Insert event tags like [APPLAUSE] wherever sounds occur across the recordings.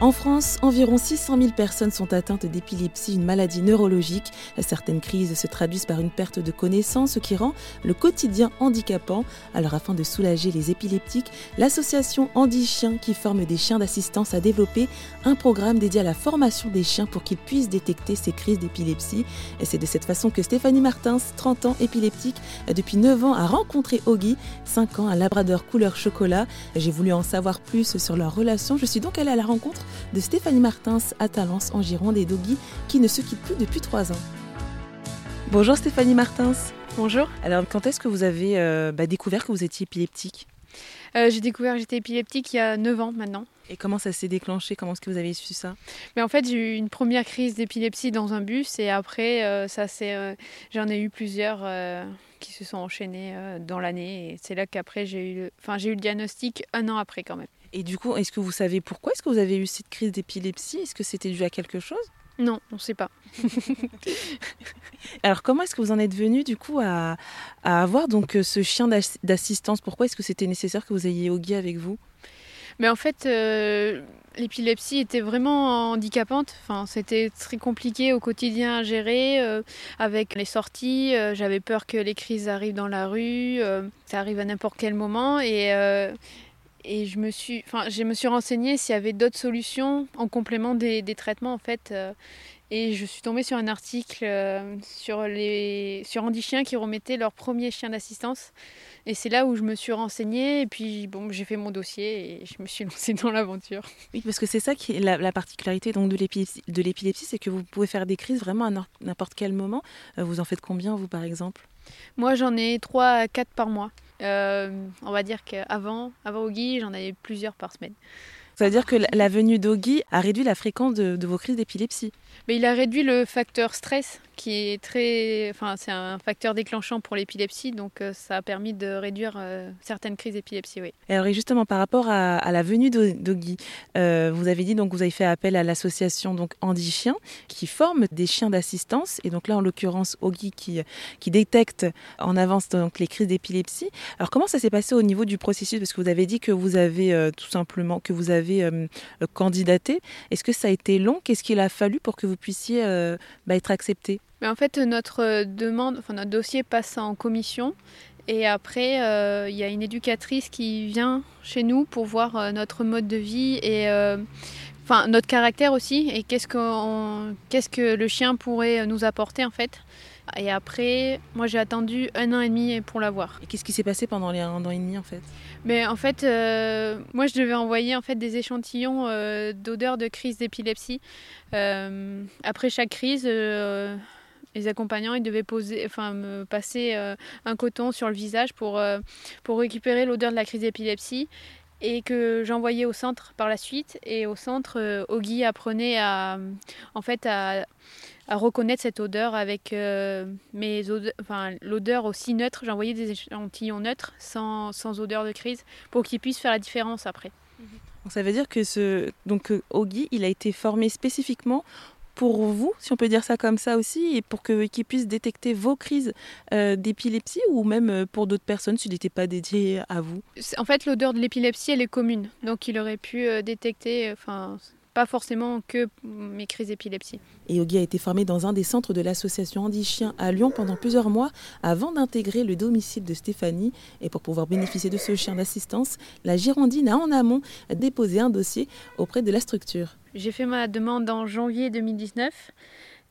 En France, environ 600 000 personnes sont atteintes d'épilepsie, une maladie neurologique. Certaines crises se traduisent par une perte de connaissance, ce qui rend le quotidien handicapant. Alors afin de soulager les épileptiques, l'association Andy Chien, qui forme des chiens d'assistance, a développé un programme dédié à la formation des chiens pour qu'ils puissent détecter ces crises d'épilepsie. Et c'est de cette façon que Stéphanie Martins, 30 ans épileptique, depuis 9 ans, a rencontré Oggy, 5 ans, un labrador couleur chocolat. J'ai voulu en savoir plus sur leur relation. Je suis donc allée à la rencontre de Stéphanie Martins à Talence en Gironde et Doggy qui ne se quitte plus depuis trois ans. Bonjour Stéphanie Martins. Bonjour. Alors quand est-ce que vous avez euh, bah, découvert que vous étiez épileptique? Euh, J'ai découvert que j'étais épileptique il y a 9 ans maintenant. Et comment ça s'est déclenché? Comment est-ce que vous avez su ça? Mais en fait, j'ai eu une première crise d'épilepsie dans un bus et après, euh, ça c'est, j'en ai eu plusieurs qui se sont enchaînées dans l'année et c'est là qu'après j'ai eu, enfin j'ai eu le diagnostic un an après quand même. Et du coup, est-ce que vous savez pourquoi? Est-ce que vous avez eu cette crise d'épilepsie? Est-ce que c'était dû à quelque chose? Non, on ne sait pas. [LAUGHS] Alors comment est-ce que vous en êtes venu du coup à, avoir donc euh, ce chien d'assistance? Pourquoi est-ce que c'était nécessaire que vous ayez Oggy avec vous? Mais en fait, euh, l'épilepsie était vraiment handicapante. Enfin, c'était très compliqué au quotidien à gérer. Euh, avec les sorties, j'avais peur que les crises arrivent dans la rue. ça arrive à n'importe quel moment et et je me suis, enfin, je me suis renseignée s'il y avait d'autres solutions en complément des, des traitements en fait. Euh, et je suis tombée sur un article euh, sur les sur Andy Chien qui remettait leur premier chien d'assistance. Et c'est là où je me suis renseignée. Et puis bon, j'ai fait mon dossier et je me suis lancée dans l'aventure. Oui, parce que c'est ça qui est la, la particularité donc de l'épilepsie, c'est que vous pouvez faire des crises vraiment à n'importe quel moment. Euh, vous en faites combien vous par exemple? Moi, j'en ai 3 à 4 par mois. Euh, on va dire qu'avant, avant Ogi, j'en avais plusieurs par semaine. Ça veut dire que la venue d'Ogi a réduit la fréquence de, de vos crises d'épilepsie Mais il a réduit le facteur stress qui est très, enfin c'est un facteur déclenchant pour l'épilepsie, donc euh, ça a permis de réduire euh, certaines crises d'épilepsie, oui. Alors et justement par rapport à, la venue d'Oggy, euh, vous avez dit donc vous avez fait appel à l'association donc Andy Chien qui forme des chiens d'assistance et donc là en l'occurrence Oggy qui qui détecte en avance donc les crises d'épilepsie. Alors comment ça s'est passé au niveau du processus? Parce que vous avez dit que vous avez tout simplement que vous avez candidaté. Est-ce que ça a été long? Qu'est-ce qu'il a fallu pour que vous puissiez bah, être accepté? Mais en fait, notre demande, enfin notre dossier passe en commission. Et après, euh, il y a une éducatrice qui vient chez nous pour voir euh, notre mode de vie et euh, enfin notre caractère aussi et qu'est-ce que qu'est-ce que le chien pourrait nous apporter en fait. Et après, moi j'ai attendu un an et demi pour l'avoir. Et qu'est-ce qui s'est passé pendant les un an et demi en fait? Mais en fait, moi je devais envoyer en fait des échantillons d'odeur de crise d'épilepsie. après chaque crise, les accompagnants ils devaient poser, enfin, me passer euh, un coton sur le visage pour, euh, pour récupérer l'odeur de la crise d'épilepsie et que j'envoyais au centre par la suite. Et au centre, euh, Oggy apprenait à, en fait, à, reconnaître cette odeur avec mes enfin, l'odeur aussi neutre. J'envoyais des échantillons neutres sans, sans odeur de crise pour qu'ils puissent faire la différence après. Ça veut dire que donc Oggy, il a été formé spécifiquement pour vous, si on peut dire ça comme ça aussi, et pour qu'ils puissent détecter vos crises euh, d'épilepsie ou même euh, pour d'autres personnes s'il n'était pas dédié à vous? En fait, l'odeur de l'épilepsie, elle est commune. Donc, il aurait pu euh, détecter, enfin, pas forcément que mes crises d'épilepsie. Et Yogi a été formé dans un des centres de l'association Andy Chien à Lyon pendant plusieurs mois avant d'intégrer le domicile de Stéphanie. Et pour pouvoir bénéficier de ce chien d'assistance, la Girondine a en amont déposé un dossier auprès de la structure. J'ai fait ma demande en janvier 2019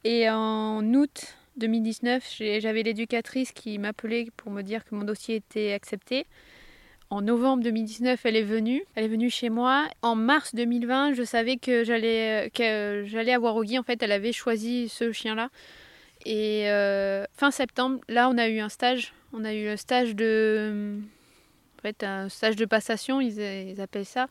et en août 2019, j'avais l'éducatrice qui m'appelait pour me dire que mon dossier était accepté. En novembre 2019, elle est venue. Elle est venue chez moi. En mars 2020, je savais que j'allais que j'allais avoir Oggy. En fait, elle avait choisi ce chien-là. Et euh, fin septembre, là, on a eu un stage. On a eu le stage de, en fait, un stage de passation, ils, appellent ça,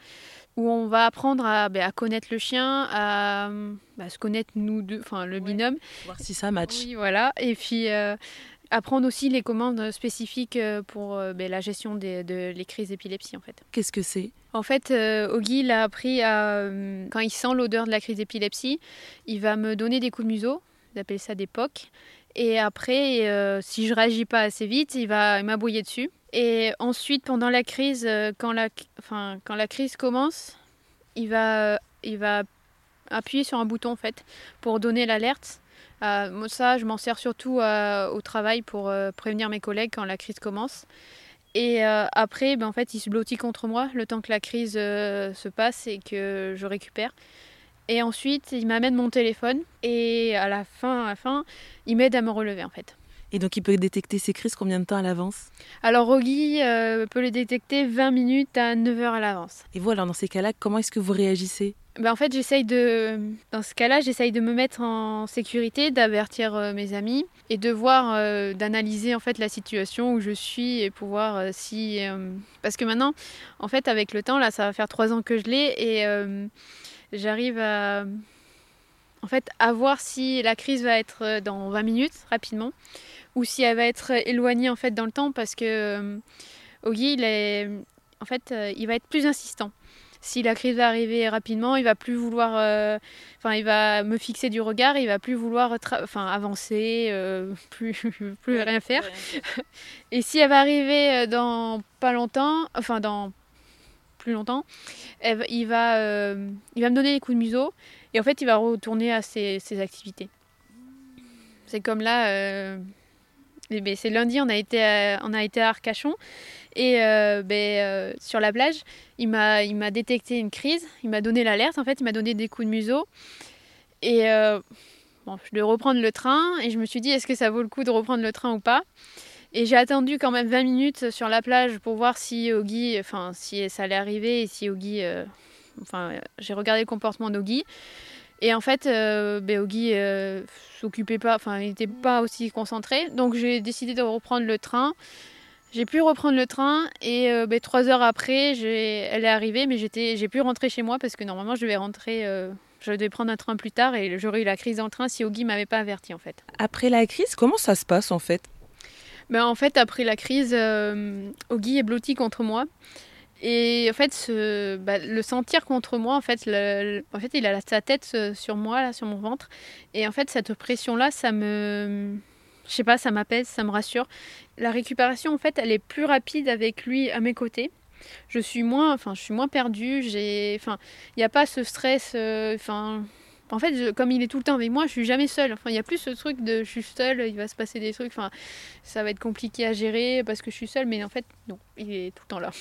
où on va apprendre à, ben, connaître le chien, à, bah, se connaître nous deux, enfin le binôme. Voir si ça match. Oui, voilà. Et puis euh, apprendre aussi les commandes spécifiques euh, pour euh, ben, la gestion des, de les crises d'épilepsie en fait. Qu'est-ce que c'est? En fait, euh, Oggy l'a appris à, quand il sent l'odeur de la crise d'épilepsie, il va me donner des coups de museau, il appelle ça des pocs. Et après, si je réagis pas assez vite, il va m'aboyer dessus. Et ensuite, pendant la crise, quand la, enfin, quand la crise commence, il va appuyer sur un bouton en fait pour donner l'alerte. Euh, ça, je m'en sers surtout euh, au travail pour euh, prévenir mes collègues quand la crise commence. Et après, ben, en fait, il se blottit contre moi le temps que la crise se passe et que je récupère. Et ensuite, il m'amène mon téléphone et à la fin, à la fin, il m'aide à me relever en fait. Et donc il peut détecter ces crises combien de temps à l'avance? Alors Rogi peut les détecter 20 minutes à 9 heures à l'avance. Et vous alors dans ces cas-là, comment est-ce que vous réagissez? Ben, en fait, j'essaye de, dans ce cas-là, j'essaye de me mettre en sécurité, d'avertir euh, mes amis et de voir, euh, d'analyser en fait la situation où je suis et pouvoir euh, si, parce que maintenant, en fait, avec le temps, là, ça va faire trois ans que je l'ai et j'arrive à, en fait, à voir si la crise va être dans 20 minutes rapidement ou si elle va être éloignée en fait dans le temps parce que Ogi, il est, en fait, il va être plus insistant si la crise va arriver rapidement, il va plus vouloir, euh, enfin, il va me fixer du regard, il va plus vouloir, enfin, avancer, euh, [LAUGHS] plus, plus rien faire. Et si elle va arriver euh, dans pas longtemps, enfin, dans plus longtemps, il va, il va me donner des coups de museau et en fait, il va retourner à ses, activités. C'est comme là. Ben, c'est lundi, on a été on a été à Arcachon et euh, ben, euh, sur la plage, il m'a, il m'a détecté une crise, il m'a donné l'alerte, en fait, il m'a donné des coups de museau. Et euh, bon, je devais reprendre le train et je me suis dit, est-ce que ça vaut le coup de reprendre le train ou pas? Et j'ai attendu quand même 20 minutes sur la plage pour voir si Ogi, enfin, si ça allait arriver et si Ogi. enfin, j'ai regardé le comportement d'Ogi. Et en fait, euh, ben, Ogi s'occupait pas, enfin, il n'était pas aussi concentré. Donc j'ai décidé de reprendre le train. J'ai pu reprendre le train et euh, ben, trois heures après, elle est arrivée, mais j'ai pu rentrer chez moi parce que normalement je devais rentrer, euh, je devais prendre un train plus tard et j'aurais eu la crise dans le train si Ogi m'avait pas averti en fait. Après la crise, comment ça se passe en fait? Ben, En fait, après la crise, euh, Ogi est blotti contre moi. Et en fait, bah, le sentir contre moi, en fait, en fait, il a sa tête sur moi, là, sur mon ventre. Et en fait, cette pression-là, ça me, je sais pas, ça m'apaise, ça me rassure. La récupération, en fait, elle est plus rapide avec lui à mes côtés. Je suis moins, enfin, je suis moins perdue. J'ai, enfin, il n'y a pas ce stress. Euh, enfin, en fait, comme il est tout le temps avec moi, je suis jamais seule. Enfin, il y a plus ce truc de je suis seule, il va se passer des trucs. Enfin, ça va être compliqué à gérer parce que je suis seule, mais en fait, non, il est tout le temps là. [LAUGHS]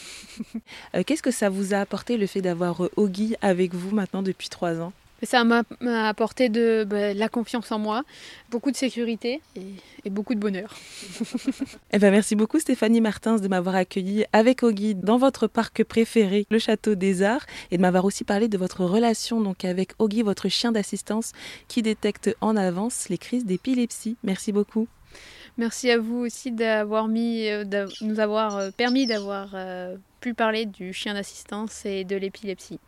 Euh, qu'est-ce que ça vous a apporté le fait d'avoir Ogi avec vous maintenant depuis trois ans? Ça m'a apporté de, bah, la confiance en moi, beaucoup de sécurité et, beaucoup de bonheur. [LAUGHS] eh ben merci beaucoup Stéphanie Martins de m'avoir accueilli avec Ogi dans votre parc préféré, le Château des Arts, et de m'avoir aussi parlé de votre relation donc avec Ogi, votre chien d'assistance qui détecte en avance les crises d'épilepsie. Merci beaucoup. Merci à vous aussi d'avoir mis, euh, de nous avoir euh, permis d'avoir euh, pu parler du chien d'assistance et de l'épilepsie.